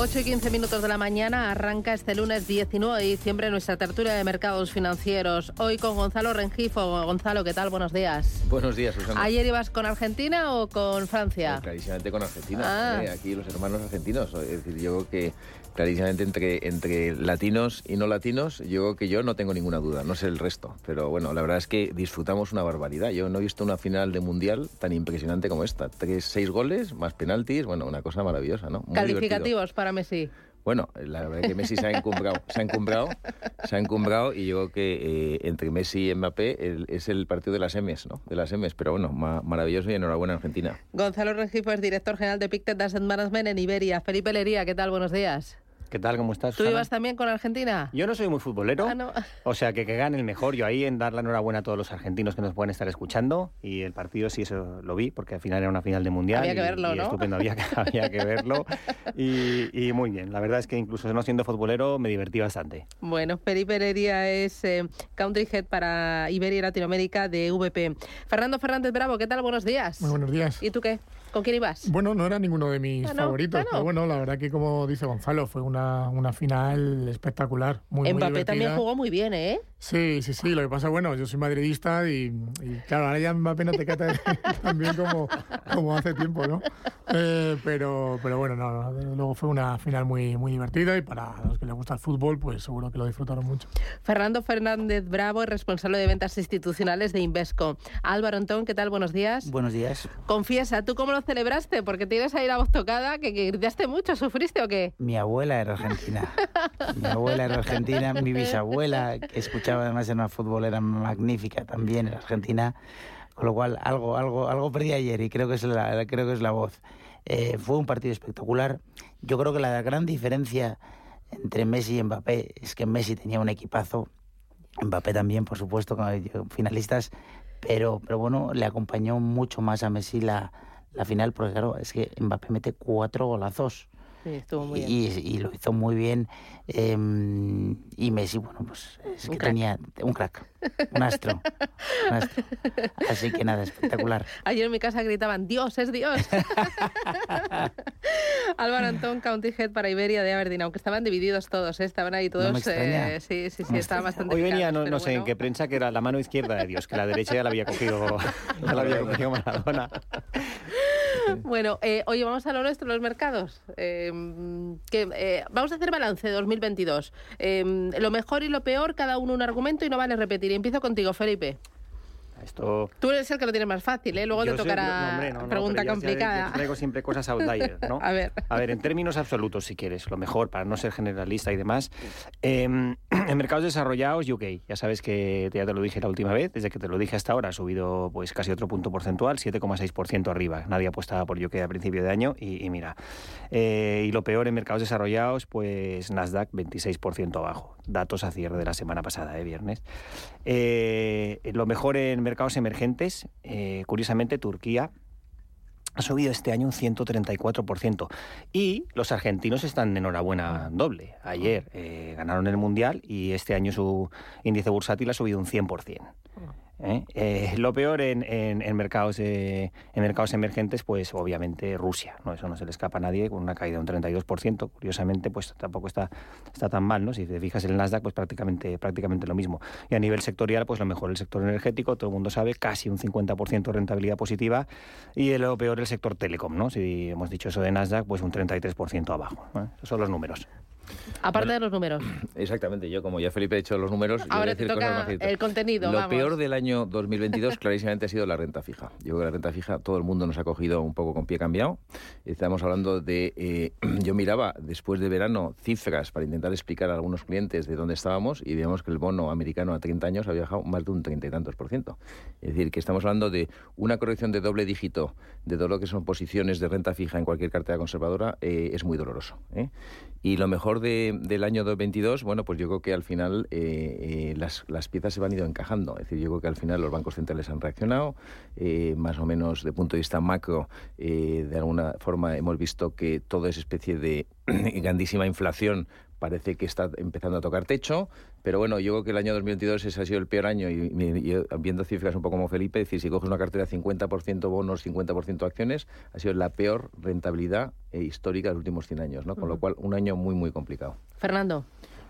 Ocho y 15 minutos de la mañana arranca este lunes 19 de diciembre nuestra tertulia de mercados financieros. Hoy con Gonzalo Rengifo. Gonzalo, ¿qué tal? Buenos días. Buenos días, Susana. ¿Ayer ibas con Argentina o con Francia? Pues clarísimamente con Argentina. Ah. eh, aquí los hermanos argentinos. Es decir, yo creo que clarísimamente entre, entre latinos y no latinos, yo creo que yo no tengo ninguna duda, no sé el resto. Pero bueno, la verdad es que disfrutamos una barbaridad. Yo no he visto una final de mundial tan impresionante como esta. Tres, seis goles, más penaltis, bueno, una cosa maravillosa, ¿no? Muy divertido. Calificativos para Messi. Bueno, la verdad es que Messi se ha encumbrado, se ha encumbrado, se ha encumbrado y yo creo que eh, entre Messi y Mbappé el- es el partido de las M's, ¿no? De las M's, pero bueno, ma- maravilloso y enhorabuena Argentina. Gonzalo Rengifo es director general de Pictet Asset Management en Iberia. Felipe Lería, ¿qué tal? Buenos días. ¿Qué tal? ¿Cómo estás? ¿Tú Susana? ibas también con Argentina? Yo no soy muy futbolero, Ah, no. o sea que que gane el mejor. Yo ahí en dar la enhorabuena a todos los argentinos que nos pueden estar escuchando y el partido sí eso lo vi porque al final era una final de mundial. Había que y- verlo, y ¿no? Estupendo, había que, había que verlo y, y muy bien. La verdad es que incluso no siendo futbolero me divertí bastante. Bueno, Felipe Lería es eh, Country Head para Iberia y Latinoamérica de VP. Fernando Fernández Bravo, ¿qué tal? Buenos días. Muy buenos días. ¿Y tú qué? ¿Con quién ibas? Bueno, no era ninguno de mis Ah, no, favoritos, ah, pero bueno, la verdad que como dice Gonzalo, fue una, una final espectacular, muy, Mbappé también jugó muy bien, ¿eh? Sí, sí, sí, lo que pasa, bueno, yo soy madridista y, y, claro, ahora ya Mbappé no te cata tan bien como, como hace tiempo, ¿no? Eh, pero, pero bueno, no, no, luego fue una final muy, muy divertida y para los que les gusta el fútbol, pues seguro que lo disfrutaron mucho. Fernando Fernández Bravo es responsable de ventas institucionales de Invesco. Álvaro Antón, ¿qué tal? Buenos días. Buenos días. Confiesa, ¿tú cómo lo celebraste? Porque tienes ahí la voz tocada, que, que gritaste mucho, ¿sufriste o qué? Mi abuela era argentina. Mi abuela era argentina, mi bisabuela, que escuchaba además era una futbolera magnífica, también era argentina. Con lo cual, algo, algo, algo perdí ayer y creo que es la, creo que es la voz. Eh, fue un partido espectacular. Yo creo que la gran diferencia entre Messi y Mbappé es que Messi tenía un equipazo, Mbappé también, por supuesto, finalistas, pero, pero bueno, le acompañó mucho más a Messi la, la final, porque claro, es que Mbappé mete cuatro golazos. Sí, estuvo muy bien. Y, y lo hizo muy bien. eh, y Messi, bueno, pues es Un que crack. tenía un crack, un astro, un astro. Así que nada, espectacular. Ayer en mi casa gritaban, Dios, es Dios. Álvaro Antón, County Head para Iberia de Aberdeen, aunque estaban divididos todos, ¿eh? estaban ahí todos. eh, sí, sí, sí, me estaban bastante Hoy venía, picados, no, no sé en qué prensa, que era la mano izquierda de Dios, que la derecha ya la había cogido, ya la había cogido Maradona. Bueno, eh, oye, vamos a lo nuestro, los mercados. Eh, que, eh, vamos a hacer balance de 2022. Eh, lo mejor y lo peor, cada uno un argumento y no vale repetir. Y empiezo contigo, Felipe. Esto Tú eres el que lo tiene más fácil, ¿eh? Luego Yo te sé- tocará no, hombre, no, no, pregunta complicada. ya traigo siempre cosas outlier, ¿no? A ver. A ver, en términos absolutos, si quieres, lo mejor, para no ser generalista y demás. eh, en mercados desarrollados, UK, ya sabes que ya te lo dije la última vez, desde que te lo dije hasta ahora ha subido pues casi otro punto porcentual, 7,6% arriba. Nadie apostaba por UK a principio de año y, y mira. Eh, y lo peor en mercados desarrollados, pues Nasdaq 26% abajo. Datos a cierre de la semana pasada, de viernes. Eh, lo mejor en mercados emergentes, eh, curiosamente Turquía ha subido este año un 134%. Y los argentinos están de enhorabuena doble. Ayer eh, ganaron el Mundial y este año su índice bursátil ha subido un 100%. ¿Eh? Eh, lo peor en, mercados eh, en mercados emergentes, pues obviamente Rusia, ¿no? Eso no se le escapa a nadie, con una caída de un 32%. Curiosamente, pues tampoco está, está tan mal, ¿no? Si te fijas en el Nasdaq, pues prácticamente, prácticamente lo mismo. Y a nivel sectorial, pues lo mejor el sector energético, todo el mundo sabe, casi un 50% de rentabilidad positiva. Y lo peor el sector telecom, ¿no? Si hemos dicho eso de Nasdaq, pues un 33% abajo. Esos son los números. Aparte Bueno, de los números. Exactamente, yo como ya Felipe ha hecho los números, yo voy a Ahora te decir cosas más el contenido, Lo vamos. peor del año 2022 clarísimamente ha sido la renta fija. Yo creo que la renta fija todo el mundo nos ha cogido un poco con pie cambiado. Estamos hablando de, eh, yo miraba después de verano cifras para intentar explicar a algunos clientes de dónde estábamos y veíamos que el bono americano a 30 años había bajado más de un 30 y tantos por ciento. Es decir, que estamos hablando de una corrección de doble dígito de todo lo que son posiciones de renta fija en cualquier cartera conservadora eh, es muy doloroso. ¿eh? Y lo mejor de- del año 2022, bueno, pues yo creo que al final eh, eh, las, las piezas se van ido encajando. Es decir, yo creo que al final los bancos centrales han reaccionado, eh, más o menos de punto de vista macro, de alguna forma hemos visto que toda esa especie de grandísima inflación parece que está empezando a tocar techo, pero bueno, yo creo que el año 2022 ese ha sido el peor año y, y- y viendo cifras un poco como Felipe, es decir, si coges una cartera de 50% bonos, 50% acciones, ha sido la peor rentabilidad eh, histórica de los últimos 100 años, ¿no? Con lo cual, un año muy, muy complicado. Fernando.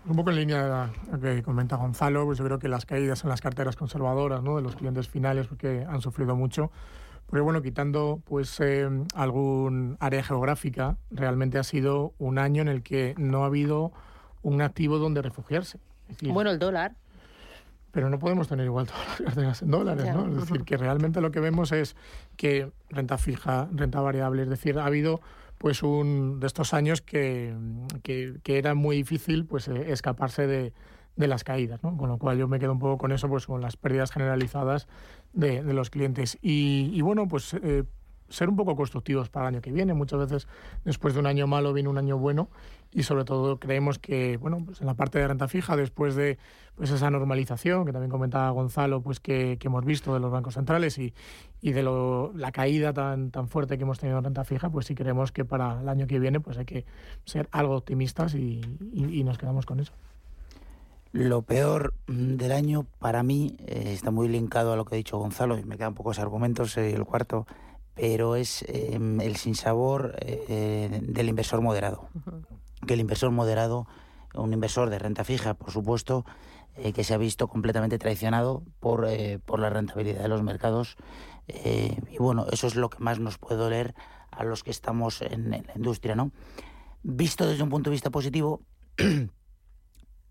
Un poco en línea de lo que comenta Gonzalo, pues yo creo que las caídas en las carteras conservadoras ¿no? de los clientes finales porque han sufrido mucho. Porque bueno, quitando pues eh, algún área geográfica, realmente ha sido un año en el que no ha habido un activo donde refugiarse. Decir, Bueno, el dólar. pero no podemos tener igual todas las carteras en dólares. ¿no? Es decir, que realmente lo que vemos es que renta fija, renta variable, es decir, ha habido pues un de estos años que, que, que era muy difícil pues eh, escaparse de, de las caídas, ¿no? Con lo cual yo me quedo un poco con eso, pues con las pérdidas generalizadas de, de los clientes. Y, y bueno, pues eh, ser un poco constructivos para el año que viene. Muchas veces después de un año malo viene un año bueno y sobre todo creemos que, bueno, pues en la parte de renta fija, después de pues esa normalización que también comentaba Gonzalo, pues que, hemos visto de los bancos centrales y, y de lo, la caída tan, tan fuerte que hemos tenido en renta fija, pues sí creemos que para el año que viene pues hay que ser algo optimistas y- y nos quedamos con eso. Lo peor mm, del año para mí eh, está muy linkado a lo que ha dicho Gonzalo y me quedan pocos argumentos, eh, el cuarto, pero es eh, el sinsabor eh, del inversor moderado. Que el inversor moderado, un inversor de renta fija, por supuesto, eh, que se ha visto completamente traicionado por, eh, por la rentabilidad de los mercados. eh, y bueno, eso es lo que más nos puede doler a los que estamos en, en la industria, ¿no? Visto desde un punto de vista positivo,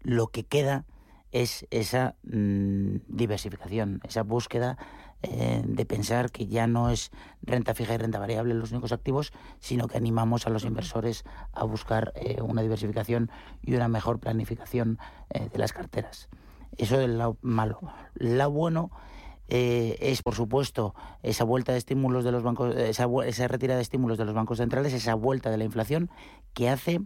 lo que queda es esa mm, diversificación, esa búsqueda eh, de pensar que ya no es renta fija y renta variable los únicos activos, sino que animamos a los inversores a buscar eh, una diversificación y una mejor planificación eh, de las carteras. Eso es lado malo. Lado bueno eh, es, por supuesto, esa vuelta de estímulos de los bancos, esa, esa retirada de estímulos de los bancos centrales, esa vuelta de la inflación que hace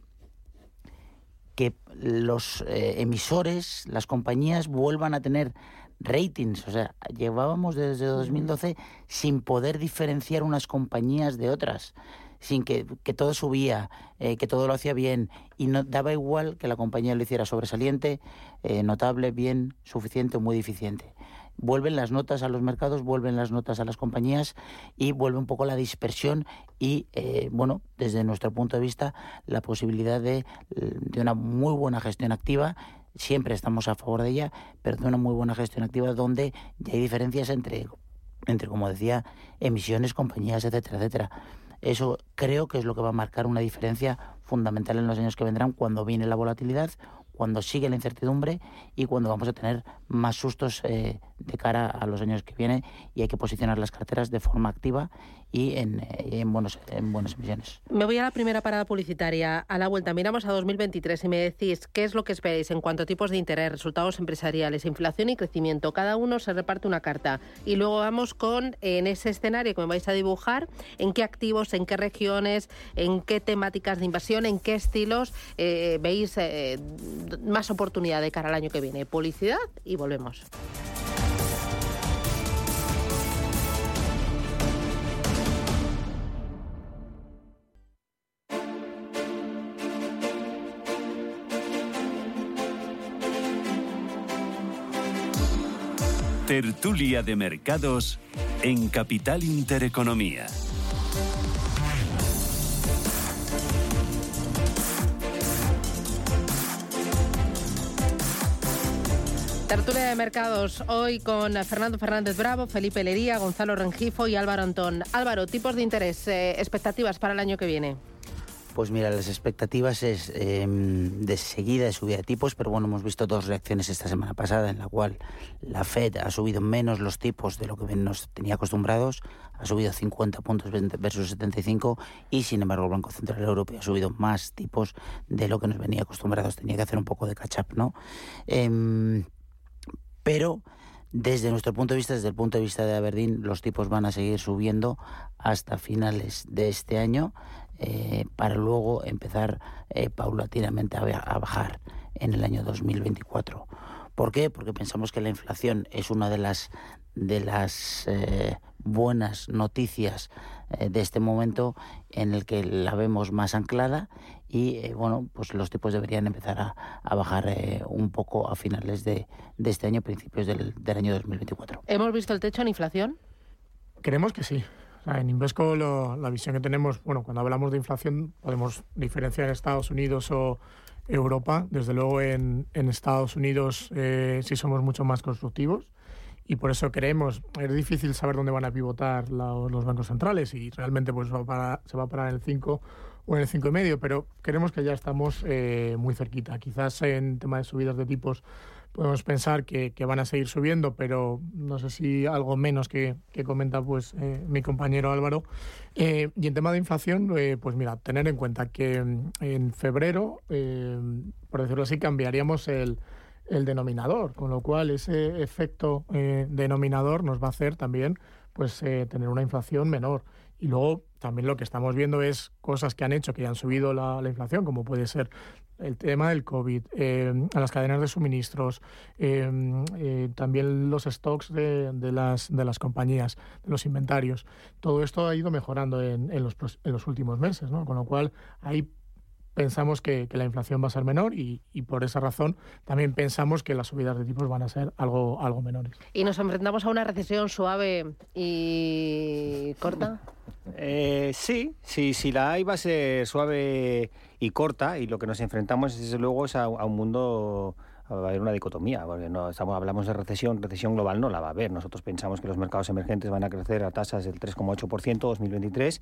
que los eh, emisores, las compañías vuelvan a tener ratings. O sea, llevábamos desde 2012 sin poder diferenciar unas compañías de otras, sin que, que todo subía, eh, que todo lo hacía bien y no daba igual que la compañía lo hiciera sobresaliente, eh, notable, bien, suficiente o muy deficiente. Vuelven las notas a los mercados, vuelven las notas a las compañías y vuelve un poco la dispersión y, eh, bueno, desde nuestro punto de vista, la posibilidad de, de una muy buena gestión activa. Siempre estamos a favor de ella, pero de una muy buena gestión activa donde ya hay diferencias entre, entre como decía, emisiones, compañías, etcétera, etcétera. Eso creo que es lo que va a marcar una diferencia fundamental en los años que vendrán cuando viene la volatilidad, cuando sigue la incertidumbre y cuando vamos a tener más sustos eh, de cara a los años que vienen y hay que posicionar las carteras de forma activa y en, en, buenos, en buenas emisiones. Me voy a la primera parada publicitaria. A la vuelta miramos a 2023 y me decís qué es lo que esperáis en cuanto a tipos de interés, resultados empresariales, inflación y crecimiento. Cada uno se reparte una carta. Y luego vamos con, en ese escenario que me vais a dibujar, en qué activos, en qué regiones, en qué temáticas de inversión, en qué estilos eh, veis eh, más oportunidad de cara al año que viene. Publicidad y volvemos. Tertulia de mercados en Capital Intereconomía. Tertulia de mercados hoy con Fernando Fernández Bravo, Felipe Lería, Gonzalo Rengifo y Álvaro Antón. Álvaro, tipos de interés, eh, expectativas para el año que viene. Pues mira, las expectativas es em, de seguida de subida de tipos, pero bueno, hemos visto dos reacciones esta semana pasada en la cual la Fed ha subido menos los tipos de lo que nos tenía acostumbrados, ha subido 50 puntos versus 75 y sin embargo el Banco Central Europeo ha subido más tipos de lo que nos venía acostumbrados, tenía que hacer un poco de catch up, ¿no? Em, pero desde nuestro punto de vista, desde el punto de vista de Aberdeen, los tipos van a seguir subiendo hasta finales de este año eh, para luego empezar eh, paulatinamente a, bajar en el año 2024. ¿Por qué? Porque pensamos que la inflación es una de las de las eh, buenas noticias de este momento en el que la vemos más anclada y bueno pues los tipos deberían empezar a, bajar un poco a finales de, de este año principios del, del año 2024 hemos visto el techo en inflación creemos que sí en Invesco la visión que tenemos, bueno, cuando hablamos de inflación podemos diferenciar Estados Unidos o Europa. Desde luego en, Estados Unidos eh, sí somos mucho más constructivos y por eso creemos, es difícil saber dónde van a pivotar los bancos centrales y realmente pues se va a parar en el 5 o en el 5,5, pero creemos que ya estamos eh, muy cerquita. Quizás en tema de subidas de tipos podemos pensar que, van a seguir subiendo, pero no sé si algo menos que, comenta pues eh, mi compañero Álvaro. Eh, y en tema de inflación, eh, pues mira, tener en cuenta que mm, en febrero, por decirlo así, cambiaríamos el, el, denominador, con lo cual ese efecto denominador nos va a hacer también pues tener una inflación menor. Y luego también lo que estamos viendo es cosas que han hecho que han subido la inflación, como puede ser el tema del COVID, eh, a las cadenas de suministros, eh, eh, también los stocks de, de, las, de las compañías, de los inventarios. Todo esto ha ido mejorando en, en, los, en los últimos meses, ¿no? con lo cual ahí pensamos que, la inflación va a ser menor y, por esa razón también pensamos que las subidas de tipos van a ser algo, algo menores. ¿Y nos enfrentamos a una recesión suave y corta? Eh, sí, sí, si la hay va a ser suave y corta y lo que nos enfrentamos desde luego es a un mundo va a haber una dicotomía, porque no estamos, hablamos de recesión, recesión global no la va a haber. Nosotros pensamos que los mercados emergentes van a crecer a tasas del 3,8% 2023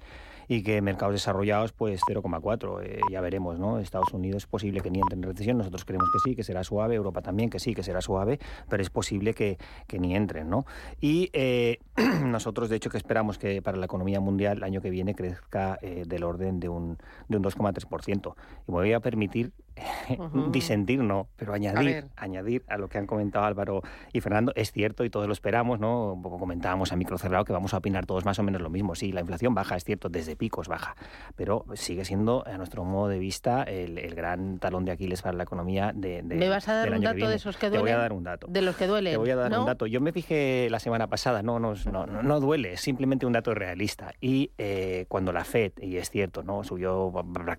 y que mercados desarrollados pues 0,4. Eh, ya veremos, ¿no? Estados Unidos es posible que ni entre en recesión, nosotros creemos que sí, que será suave, Europa también que sí, que será suave, pero es posible que, que ni entren, ¿no? Y eh, nosotros de hecho que esperamos que para la economía mundial el año que viene crezca eh, del orden de un, de un 2,3%. Y me voy a permitir disentir no, pero añadir, añadir a lo que han comentado Álvaro y Fernando, es cierto y todos lo esperamos, ¿no? Un poco comentábamos a micro cerrado que vamos a opinar todos más o menos lo mismo. Sí, la inflación baja, es cierto, desde picos baja, pero sigue siendo, a nuestro modo de vista, el, gran talón de Aquiles para la economía de, ¿Me vas a dar un dato de esos que duelen? Te voy a dar un dato. De los que duelen. Te voy a dar un dato. Yo me fijé la semana pasada, no, no, no, no duele, es simplemente un dato realista. Y eh, cuando la FED, y es cierto, ¿no? Subió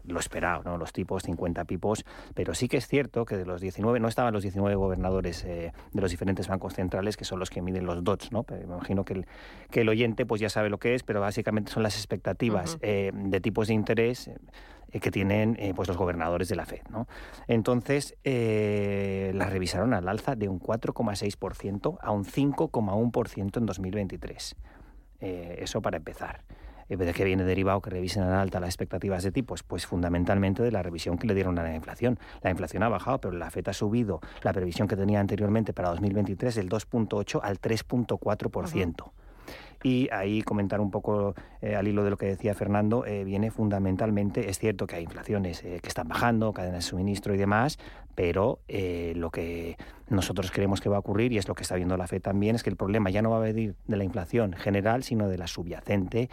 lo esperado, ¿no? Los tipos 50 pipos, pero sí que es cierto que de los 19, no estaban los 19 gobernadores eh, de los diferentes bancos centrales, que son los que miden los DOTS, ¿no? Pero me imagino que el, que el oyente pues ya sabe lo que es, pero básicamente son las expectativas eh, de tipos de interés eh, que tienen pues los gobernadores de la Fed. ¿no? Entonces, las revisaron al alza de un 4,6% a un 5,1% en 2023. eso para empezar. ¿De qué viene derivado que revisen al alta las expectativas de tipos? Pues fundamentalmente de la revisión que le dieron a la inflación. La inflación ha bajado, pero la FED ha subido la previsión que tenía anteriormente para 2023 del 2.8 al 3.4%. Y ahí comentar un poco eh, al hilo de lo que decía Fernando, eh, viene fundamentalmente, es cierto que hay inflaciones eh, que están bajando, cadenas de suministro y demás, pero lo que nosotros creemos que va a ocurrir, y es lo que está viendo la FED también, es que el problema ya no va a venir de la inflación general, sino de la subyacente,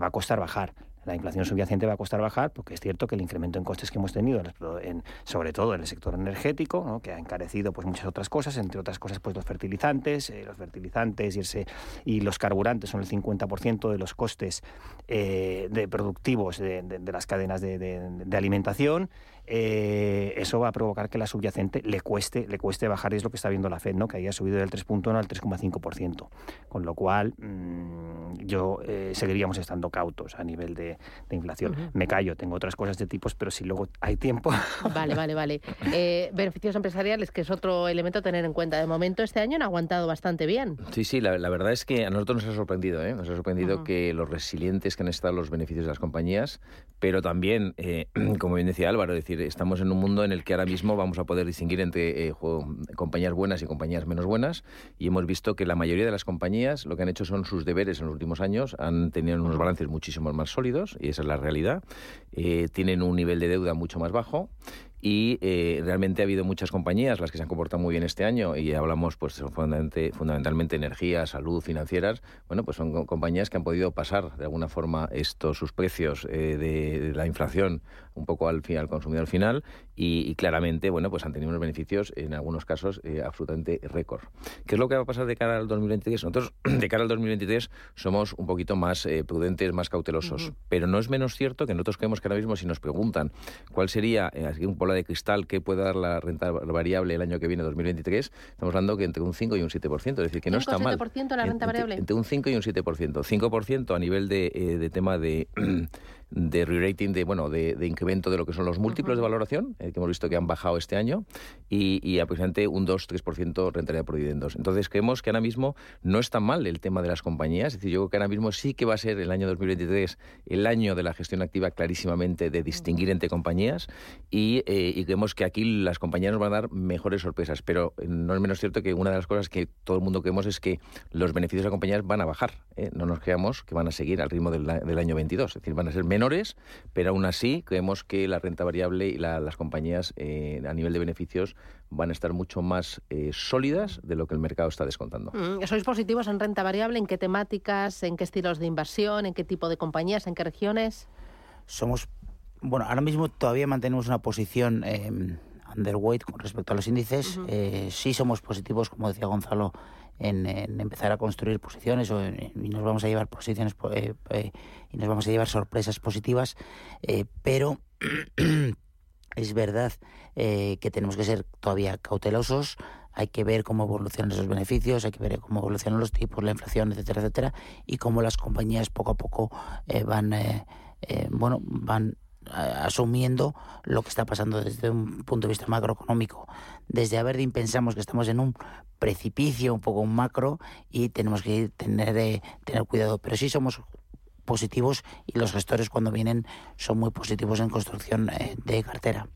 va a costar bajar la inflación subyacente va a costar bajar, porque es cierto que el incremento en costes que hemos tenido, en, sobre todo en el sector energético, que ha encarecido pues muchas otras cosas, entre otras cosas pues los fertilizantes, eh, los fertilizantes y, y los carburantes son el 50% de los costes eh, de productivos de, las cadenas de, alimentación. Eh, eso va a provocar que la subyacente le cueste, le cueste bajar, y es lo que está viendo la Fed, ¿no? que haya subido del 3.1 al 3,5%. Con lo cual, mm, yo eh, seguiríamos estando cautos a nivel de, inflación. Me callo, tengo otras cosas de tipos, pero si luego hay tiempo. Vale, vale, vale. Eh, beneficios empresariales, que es otro elemento a tener en cuenta. De momento, este año han aguantado bastante bien. Sí, sí, la, verdad es que a nosotros nos ha sorprendido, ¿eh? nos ha sorprendido que los resilientes que han estado los beneficios de las compañías, pero también, eh, como bien decía Álvaro, decir, estamos en un mundo en el que ahora mismo vamos a poder distinguir entre compañías buenas y compañías menos buenas, y hemos visto que la mayoría de las compañías lo que han hecho son sus deberes en los últimos años, han tenido unos balances muchísimo más sólidos, y esa es la realidad. Eh, tienen un nivel de deuda mucho más bajo y eh, realmente ha habido muchas compañías las que se han comportado muy bien este año y hablamos pues fundamentalmente, fundamentalmente energía, salud, financieras, bueno pues son compañías que han podido pasar de alguna forma estos sus precios eh, de, la inflación un poco al, al consumidor final y, claramente bueno pues han tenido unos beneficios en algunos casos eh, absolutamente récord. ¿Qué es lo que va a pasar de cara al 2023? Nosotros de cara al 2023 somos un poquito más prudentes, más cautelosos, pero no es menos cierto que nosotros creemos que ahora mismo si nos preguntan cuál sería un de cristal que puede dar la renta variable el año que viene, 2023, estamos hablando que entre un 5 y un 7%, es decir, que no está mal. la renta variable? Entre, un 5 y un 7%. 5% a nivel de, eh, de tema de de re-rating, de, bueno, de, incremento de lo que son los múltiplos de valoración, eh, que hemos visto que han bajado este año, y, y aproximadamente un 2-3% rentabilidad por dividendos. Entonces creemos que ahora mismo no está mal el tema de las compañías, es decir, yo creo que ahora mismo sí que va a ser el año 2023 el año de la gestión activa clarísimamente de distinguir entre compañías y, eh, y creemos que aquí las compañías nos van a dar mejores sorpresas, pero eh, no es menos cierto que una de las cosas que todo el mundo creemos es que los beneficios de las compañías van a bajar, no nos creamos que van a seguir al ritmo del, del año 22, es decir, van a ser menos pero aún así creemos que la renta variable y las compañías eh, a nivel de beneficios van a estar mucho más eh, sólidas de lo que el mercado está descontando. Mm, ¿Sois positivos en renta variable? ¿En qué temáticas? ¿En qué estilos de inversión? ¿En qué tipo de compañías? ¿En qué regiones? Somos, bueno, ahora mismo todavía mantenemos una posición eh, underweight con respecto a los índices. sí somos positivos, como decía Gonzalo, en, empezar a construir posiciones o y nos vamos a llevar posiciones eh, eh, y nos vamos a llevar sorpresas positivas, eh, pero es verdad que tenemos que ser todavía cautelosos. Hay que ver cómo evolucionan esos beneficios, hay que ver cómo evolucionan los tipos, la inflación, etcétera, etcétera, y cómo las compañías poco a poco van, bueno, van asumiendo lo que está pasando desde un punto de vista macroeconómico. Desde Aberdeen pensamos que estamos en un precipicio, un poco macro, y tenemos que tener, eh, tener cuidado. Pero sí somos positivos y los gestores cuando vienen son muy positivos en construcción eh, de cartera.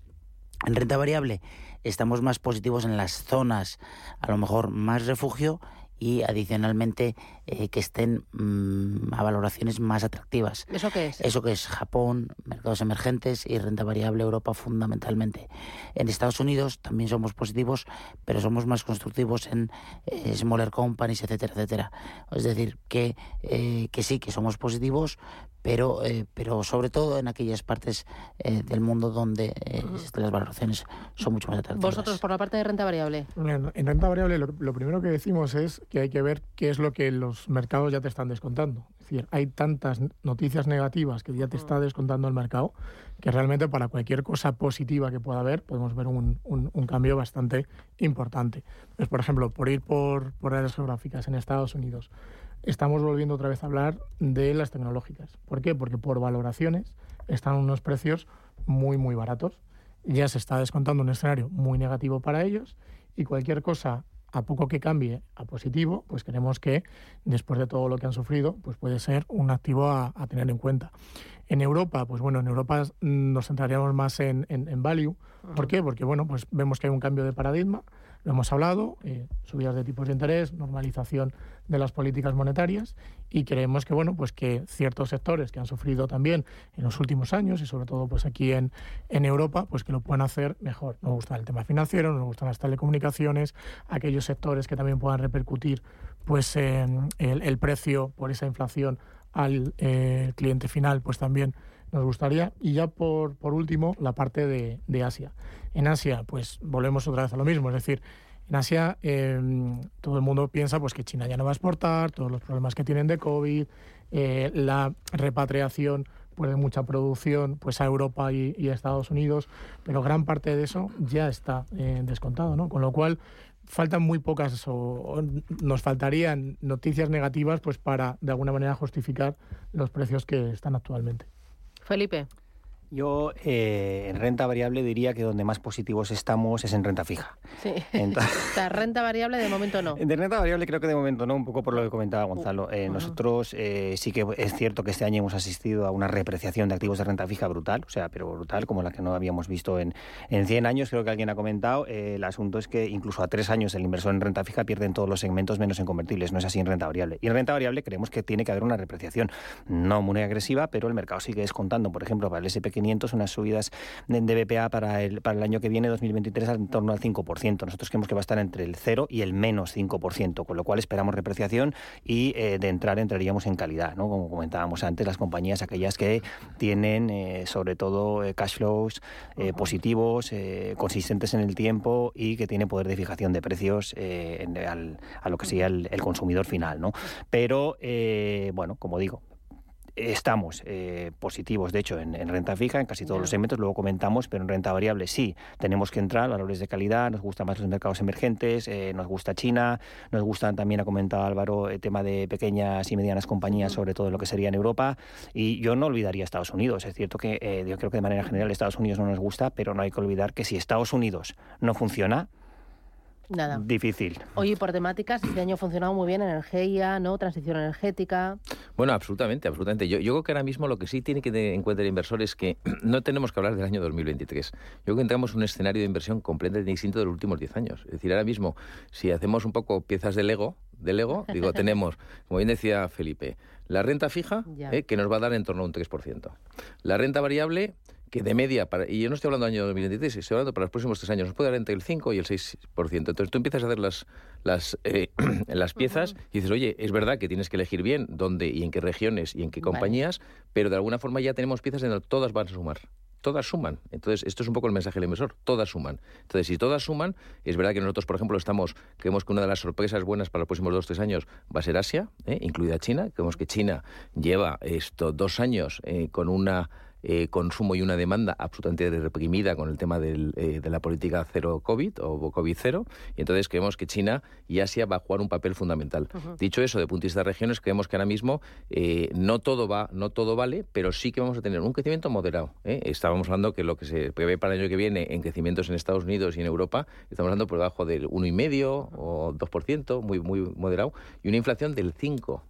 En renta variable estamos más positivos en las zonas a lo mejor más refugio y adicionalmente eh, que estén mm, a valoraciones más atractivas. ¿Eso qué es? Eso que es Japón, mercados emergentes y renta variable Europa fundamentalmente. En Estados Unidos también somos positivos, pero somos más constructivos en eh, smaller companies, etcétera, etcétera. Es decir, que, eh, que sí, que somos positivos, pero, eh, pero sobre todo en aquellas partes eh, del mundo donde eh, las valoraciones son mucho más atractivas. Vosotros, por la parte de renta variable. En renta variable lo, primero que decimos es que hay que ver qué es lo que los mercados ya te están descontando. Es decir, hay tantas noticias negativas que ya te está descontando el mercado que realmente para cualquier cosa positiva que pueda haber podemos ver un, un, cambio bastante importante. Pues, por ejemplo, por ir por, por áreas geográficas en Estados Unidos estamos volviendo otra vez a hablar de las tecnológicas. ¿Por qué? Porque por valoraciones están unos precios muy, muy baratos. Ya se está descontando un escenario muy negativo para ellos y cualquier cosa a poco que cambie a positivo, pues creemos que después de todo lo que han sufrido, pues puede ser un activo a, tener en cuenta. En Europa, pues bueno, en Europa nos centraríamos más en, en value. ¿Por qué? Porque bueno, pues vemos que hay un cambio de paradigma lo hemos hablado, eh, subidas de tipos de interés, normalización de las políticas monetarias y creemos que bueno, pues que ciertos sectores que han sufrido también en los últimos años y sobre todo pues aquí en, en Europa, pues que lo puedan hacer mejor. Nos gusta el tema financiero, nos gustan las telecomunicaciones, aquellos sectores que también puedan repercutir pues el, el, precio por esa inflación al eh, cliente final, pues también nos gustaría. Y ya por, por último, la parte de, de, Asia. En Asia, pues volvemos otra vez a lo mismo, es decir, en Asia em, todo el mundo piensa pues que China ya no va a exportar, todos los problemas que tienen de COVID, eh, la repatriación pues de mucha producción pues a Europa y, a Estados Unidos, pero gran parte de eso ya está eh, descontado, ¿no? Con lo cual faltan muy pocas o, nos faltarían noticias negativas pues para de alguna manera justificar los precios que están actualmente. Felipe. Yo eh, en renta variable diría que donde más positivos estamos es en renta fija. Sí. la renta variable de momento no. De renta variable creo que de momento no, un poco por lo que comentaba Gonzalo. Eh, nosotros eh, sí que es cierto que este año hemos asistido a una repreciación de activos de renta fija brutal, o sea, pero brutal como la que no habíamos visto en, en 100 años, creo que alguien ha comentado. el asunto es que incluso a tres años el inversor en renta fija pierde en todos los segmentos menos en convertibles, no es así en renta variable. Y en renta variable creemos que tiene que haber una repreciación, no muy agresiva, pero el mercado sigue descontando, por ejemplo, para el SP 500 unas subidas de BPA para el, para el año que viene, 2023, en torno al 5%. Nosotros creemos que va a estar entre el 0 y el menos 5%, con lo cual esperamos repreciación y eh, de entrar entraríamos en calidad, ¿no? como comentábamos antes, las compañías aquellas que tienen eh, sobre todo eh, cash flows positivos, consistentes en el tiempo y que tienen poder de fijación de precios a lo que sería el, el consumidor final. ¿no? Pero, bueno, como digo, estamos eh, positivos, de hecho, en, renta fija, en casi todos los segmentos, luego comentamos, pero en renta variable sí, tenemos que entrar, valores de calidad, nos gustan más los mercados emergentes, eh, nos gusta China, nos gustan también, ha comentado Álvaro, el tema de pequeñas y medianas compañías, sobre todo lo que sería en Europa, y yo no olvidaría Estados Unidos, es cierto que eh, yo creo que de manera general Estados Unidos no nos gusta, pero no hay que olvidar que si Estados Unidos no funciona, Nada. Difícil. Oye, por temáticas, este año ha funcionado muy bien energía, ¿no? Transición energética. Bueno, absolutamente, absolutamente. Yo, yo creo que ahora mismo lo que sí tiene que tener en cuenta el inversor es que no tenemos que hablar del año 2023. Yo creo que entramos en un escenario de inversión completamente distinto de los últimos 10 años. Es decir, ahora mismo, si hacemos un poco piezas de Lego, de Lego, digo, tenemos, como bien decía Felipe, la renta fija, eh, que nos va a dar en torno a un 3%. La renta variable, que de media, para, y yo no estoy hablando del año 2023, estoy hablando para los próximos tres años, nos puede dar entre el 5 y el 6%. Entonces tú empiezas a hacer las, las, eh, las piezas y dices, oye, es verdad que tienes que elegir bien dónde y en qué regiones y en qué compañías, pero de alguna forma ya tenemos piezas en las que todas van a sumar todas suman. Entonces, esto es un poco el mensaje del inversor, todas suman. Entonces, si todas suman, es verdad que nosotros, por ejemplo, estamos, creemos que una de las sorpresas buenas para los próximos dos, tres años va a ser Asia, ¿eh? incluida China. Creemos que China lleva estos dos años eh, con una eh, consumo y una demanda absolutamente reprimida con el tema eh, de la política cero COVID o COVID cero. Y entonces creemos que China y Asia va a jugar un papel fundamental. Dicho eso, de punto de vista de regiones, creemos que ahora mismo eh, no todo va, no todo vale, pero sí que vamos a tener un crecimiento moderado. Estábamos hablando que lo que se prevé para el año que viene en crecimientos en Estados Unidos y en Europa, estamos hablando por debajo del 1,5 o 2%, muy, muy moderado, y una inflación del 5%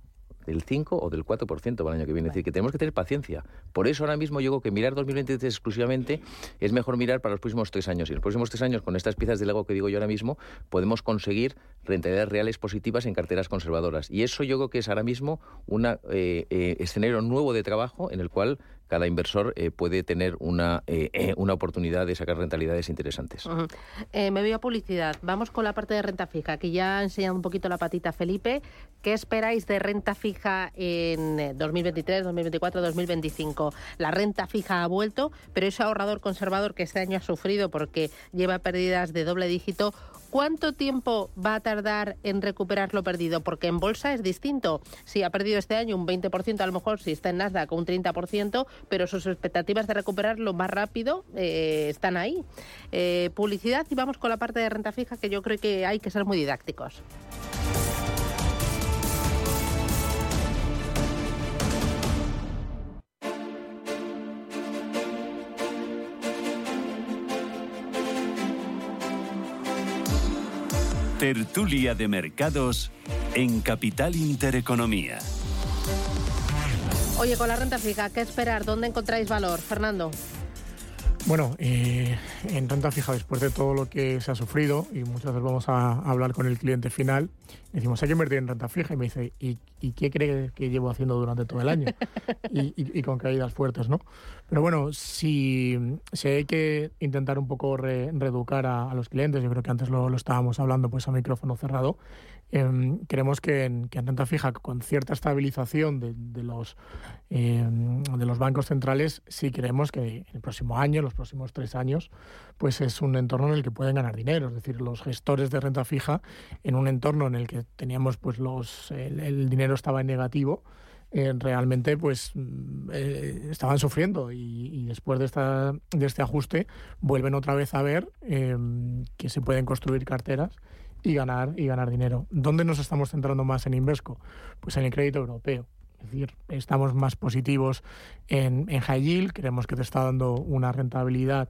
del 5 o del 4% para el año que viene. Es decir, que tenemos que tener paciencia. Por eso ahora mismo yo digo que mirar 2023 exclusivamente es mejor mirar para los próximos tres años. Y en los próximos tres años, con estas piezas de Lego que digo yo ahora mismo, podemos conseguir rentabilidades reales positivas en carteras conservadoras. Y eso yo creo que es ahora mismo un eh, eh, escenario nuevo de trabajo en el cual cada inversor eh, puede tener una, eh, eh, una oportunidad de sacar rentabilidades interesantes. me voy a publicidad. Vamos con la parte de renta fija, que ya ha enseñado un poquito la patita Felipe. ¿Qué esperáis de renta fija en 2023, 2024, 2025? La renta fija ha vuelto, pero ese ahorrador conservador que este año ha sufrido porque lleva pérdidas de doble dígito, ¿Cuánto tiempo va a tardar en recuperar lo perdido? Porque en bolsa es distinto. Si ha perdido este año un 20%, a lo mejor si está en Nasdaq un 30%, pero sus expectativas de recuperarlo más rápido eh, están ahí. Eh, publicidad y vamos con la parte de renta fija que yo creo que hay que ser muy didácticos. Tertulia de Mercados en Capital Intereconomía. Oye, con la renta fija, ¿qué esperar? ¿Dónde encontráis valor, Fernando? Bueno, eh, en renta fija, después de todo lo que se ha sufrido, y muchas veces vamos a hablar con el cliente final, decimos, hay que invertir en renta fija, y me dice, ¿y, qué cree que llevo haciendo durante todo el año? y, con caídas fuertes, ¿no? Pero bueno, si, si hay que intentar un poco reeducar a, los clientes, yo creo que antes lo, estábamos hablando pues a micrófono cerrado, Em, creemos que en, que en, renta fija, con cierta estabilización de, los, em, de los bancos centrales, sí creemos que en el próximo año, los próximos tres años, pues es un entorno en el que pueden ganar dinero. Es decir, los gestores de renta fija, en un entorno en el que teníamos pues los, el, dinero estaba en negativo, eh, realmente pues mm, eh, estaban sufriendo y, después de, esta, de este ajuste vuelven otra vez a ver em, que se pueden construir carteras y ganar, y ganar dinero. ¿Dónde nos estamos centrando más en Invesco? Pues en el crédito europeo. Es decir, estamos más positivos en, en high yield, creemos que te está dando una rentabilidad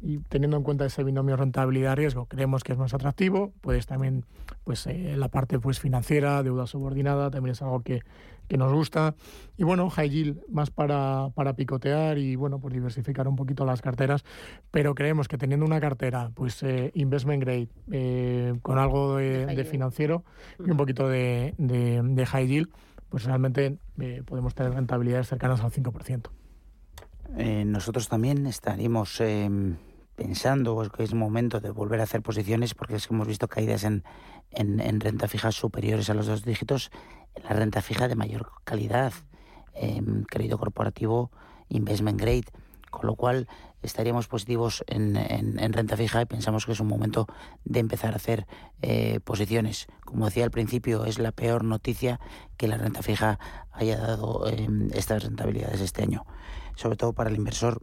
y teniendo en cuenta ese binomio rentabilidad-riesgo, creemos que es más atractivo. Puedes también, pues eh, la parte pues financiera, deuda subordinada, también es algo que, que nos gusta. Y bueno, high yield más para, para picotear y bueno, pues diversificar un poquito las carteras. Pero creemos que teniendo una cartera, pues eh, investment grade, eh, con algo de, de financiero y un poquito de, de, de high yield, pues realmente eh, podemos tener rentabilidades cercanas al 5%. Eh, nosotros también estaríamos eh, pensando que es momento de volver a hacer posiciones porque es que hemos visto caídas en, en, en renta fija superiores a los dos dígitos, la renta fija de mayor calidad, eh, crédito corporativo, investment grade, con lo cual estaríamos positivos en, en, en, renta fija y pensamos que es un momento de empezar a hacer eh, posiciones. Como decía al principio, es la peor noticia que la renta fija haya dado eh, estas rentabilidades este año, sobre todo para el inversor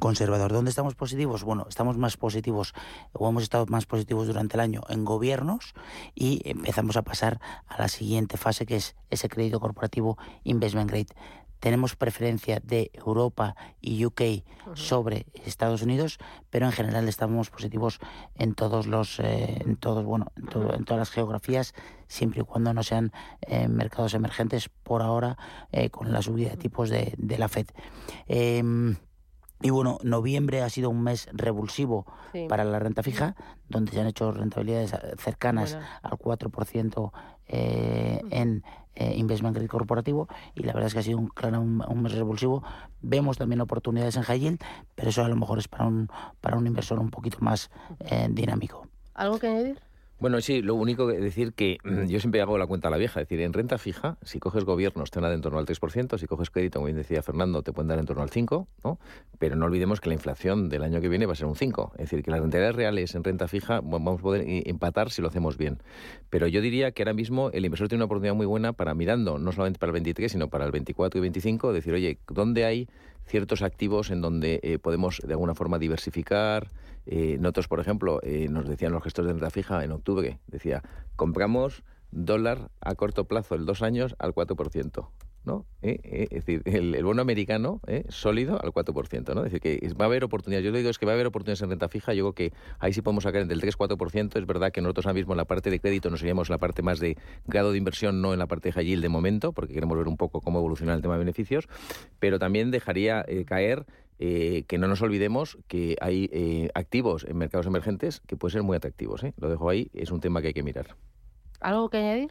conservador. ¿Dónde estamos positivos? Bueno, estamos más positivos o hemos estado más positivos durante el año en gobiernos y empezamos a pasar a la siguiente fase que es ese crédito corporativo investment grade tenemos preferencia de Europa y UK uh -huh. sobre Estados Unidos, pero en general estamos positivos en todos los, eh, en todos, bueno, en, todo, en, todas las geografías, siempre y cuando no sean eh, mercados emergentes por ahora eh, con la subida de tipos de, de la Fed. Y bueno, noviembre ha sido un mes revulsivo sí. para la renta fija, donde se han hecho rentabilidades cercanas bueno. al 4% eh, en eh, investment grade corporativo y la verdad es que ha sido un, un, un, mes revulsivo. Vemos también oportunidades en high yield, pero eso a lo mejor es para un, para un inversor un poquito más eh, dinámico. ¿Algo que añadir? Bueno, sí, lo único que decir que yo siempre hago la cuenta a la vieja, es decir, en renta fija, si coges gobiernos te van a dar en torno al 3%, si coges crédito, como bien decía Fernando, te pueden dar en torno al 5%, ¿no? Pero no olvidemos que la inflación del año que viene va a ser un 5%, es decir, que las rentabilidades reales en renta fija vamos a poder empatar si lo hacemos bien. Pero yo diría que ahora mismo el inversor tiene una oportunidad muy buena para mirando, no solamente para el 23, sino para el 24 y 25, decir, oye, ¿dónde hay ciertos activos en donde eh, podemos de alguna forma diversificar. Eh, nosotros, por ejemplo, eh, nos decían los gestores de renta fija en octubre, decía, compramos dólar a corto plazo, el dos años, al 4%. ¿No? ¿Eh? ¿Eh? Es decir, el, el bono americano ¿eh? sólido al 4%, ¿no? Es decir, que va a haber oportunidades. Yo digo es que va a haber oportunidades en renta fija. Yo creo que ahí sí podemos sacar del 3-4%. Es verdad que nosotros ahora mismo en la parte de crédito nos iríamos en la parte más de grado de inversión, no en la parte de high yield de momento, porque queremos ver un poco cómo evoluciona el tema de beneficios. Pero también dejaría eh, caer que no nos olvidemos que hay eh, activos en mercados emergentes que pueden ser muy atractivos. Lo dejo ahí, es un tema que hay que mirar. ¿Algo que añadir?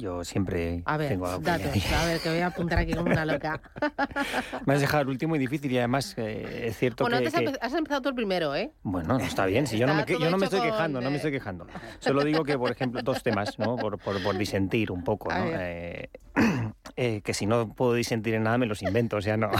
Yo siempre a ver, tengo algo datos, que a ver, que voy a apuntar aquí como una loca. Me has dejado el último y difícil y además eh, es cierto bueno, que... Bueno, antes que... has empezado tú el primero, ¿eh? Bueno, no, está bien, si yo no me, yo no me estoy quejando, no me estoy quejando. Solo digo que, por ejemplo, dos temas, ¿no? Por, por, por disentir un poco, ¿no? Eh, eh, que si no puedo disentir en nada me los invento, o sea, no.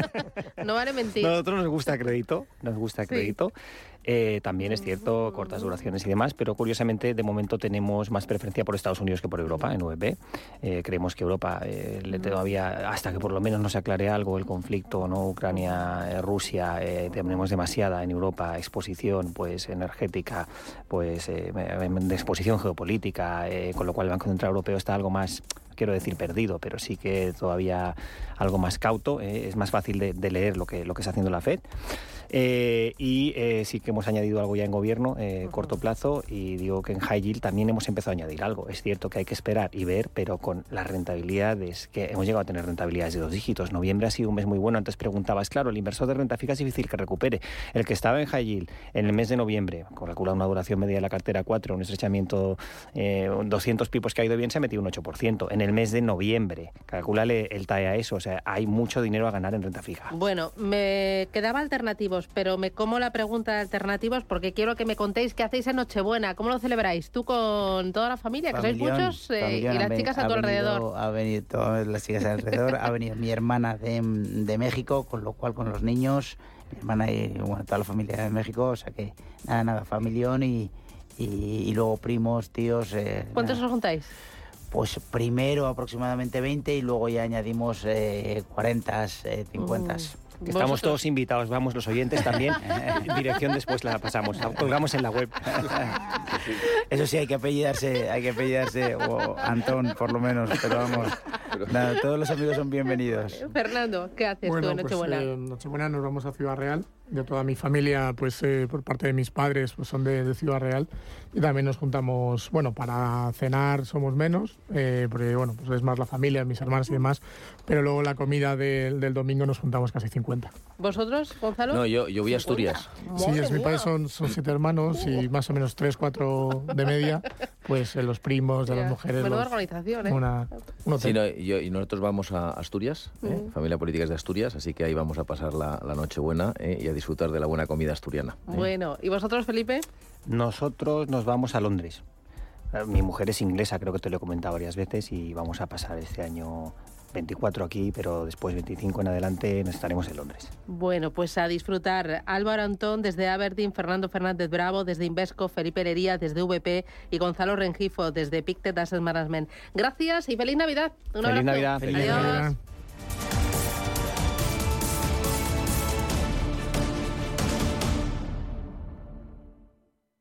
no vale mentir. A nosotros nos gusta crédito, nos gusta crédito. Sí. Eh, también es cierto, cortas duraciones y demás, pero curiosamente de momento tenemos más preferencia por Estados Unidos que por Europa en VB. Eh, creemos que Europa eh, le todavía, hasta que por lo menos no se aclare algo el conflicto, no Ucrania-Rusia, eh, tenemos demasiada en Europa exposición pues energética, pues de exposición geopolítica, con lo cual el Banco Central Europeo está algo más quiero decir perdido, pero sí que todavía algo más cauto. Es más fácil de, de, leer lo que, lo que está haciendo la FED. Eh, y eh, sí que hemos añadido algo ya en gobierno, eh, uh -huh. corto plazo, y digo que en high yield también hemos empezado a añadir algo. Es cierto que hay que esperar y ver, pero con las rentabilidades, que hemos llegado a tener rentabilidades de dos dígitos. Noviembre ha sido un mes muy bueno. Antes preguntabas, claro, el inversor de renta fija es difícil que recupere. El que estaba en high yield en el mes de noviembre, calcula una duración media de la cartera 4, un estrechamiento, 200 pipos que ha ido bien, se ha metido un 8%. En el mes de noviembre, calculale el TAE a eso, o sea, hay mucho dinero a ganar en renta fija. Bueno, me quedaba alternativo pero me como la pregunta de alternativos porque quiero que me contéis qué hacéis en Nochebuena, cómo lo celebráis, tú con toda la familia, que sois muchos, eh, y las chicas a tu venido, alrededor. Ha venido todas las chicas alrededor, ha venido mi hermana de, de, México, con lo cual con los niños, mi hermana y bueno, toda la familia de México, o sea que nada, nada, familión y, y, y luego primos, tíos. Eh, ¿Cuántos os juntáis? Pues primero aproximadamente 20 y luego ya añadimos eh, 40, eh, 50. Mm. Que estamos todos invitados, vamos los oyentes también. Dirección después la pasamos, la colgamos en la web. Eso sí, hay que apellidarse, hay que apellidarse, o Antón, por lo menos, pero vamos, nada, todos los amigos son bienvenidos. Fernando, ¿qué haces tú Bueno, en pues Nochebuena? eh, Nochebuena nos vamos a Ciudad Real. De toda mi familia, pues eh, por parte de mis padres, pues son de, de Ciudad Real. Y también nos juntamos, bueno, para cenar somos menos, eh, porque bueno, pues es más la familia, mis hermanas y demás. Pero luego la comida del- del domingo nos juntamos casi 50. ¿Vosotros, Gonzalo? No, yo, yo voy a Asturias. Sí, es mi país son, son siete hermanos y más o menos tres, cuatro de media, pues eh, los primos de las mujeres. Menuda los- organización, ¿eh? una, un. Sí, no, y, yo- y nosotros vamos a Asturias, ¿eh? Mm. familia política es de Asturias, así que ahí vamos a pasar la, la noche buena ¿eh? y a disfrutar de la buena comida asturiana. Bueno, ¿y vosotros, Felipe? Nosotros nos vamos a Londres. Eh, Mi mujer es inglesa, creo que te lo he comentado varias veces, y vamos a pasar este año 24 aquí, pero después 25 en adelante nos estaremos en Londres. Bueno, pues a disfrutar. Álvaro Antón desde Aberdeen, Fernando Fernández Bravo desde Invesco, Felipe Herería desde VP y Gonzalo Rengifo desde Pictet Asset Management. Gracias y feliz Navidad. Un Feliz abrazo. Navidad, feliz Adiós. Navidad.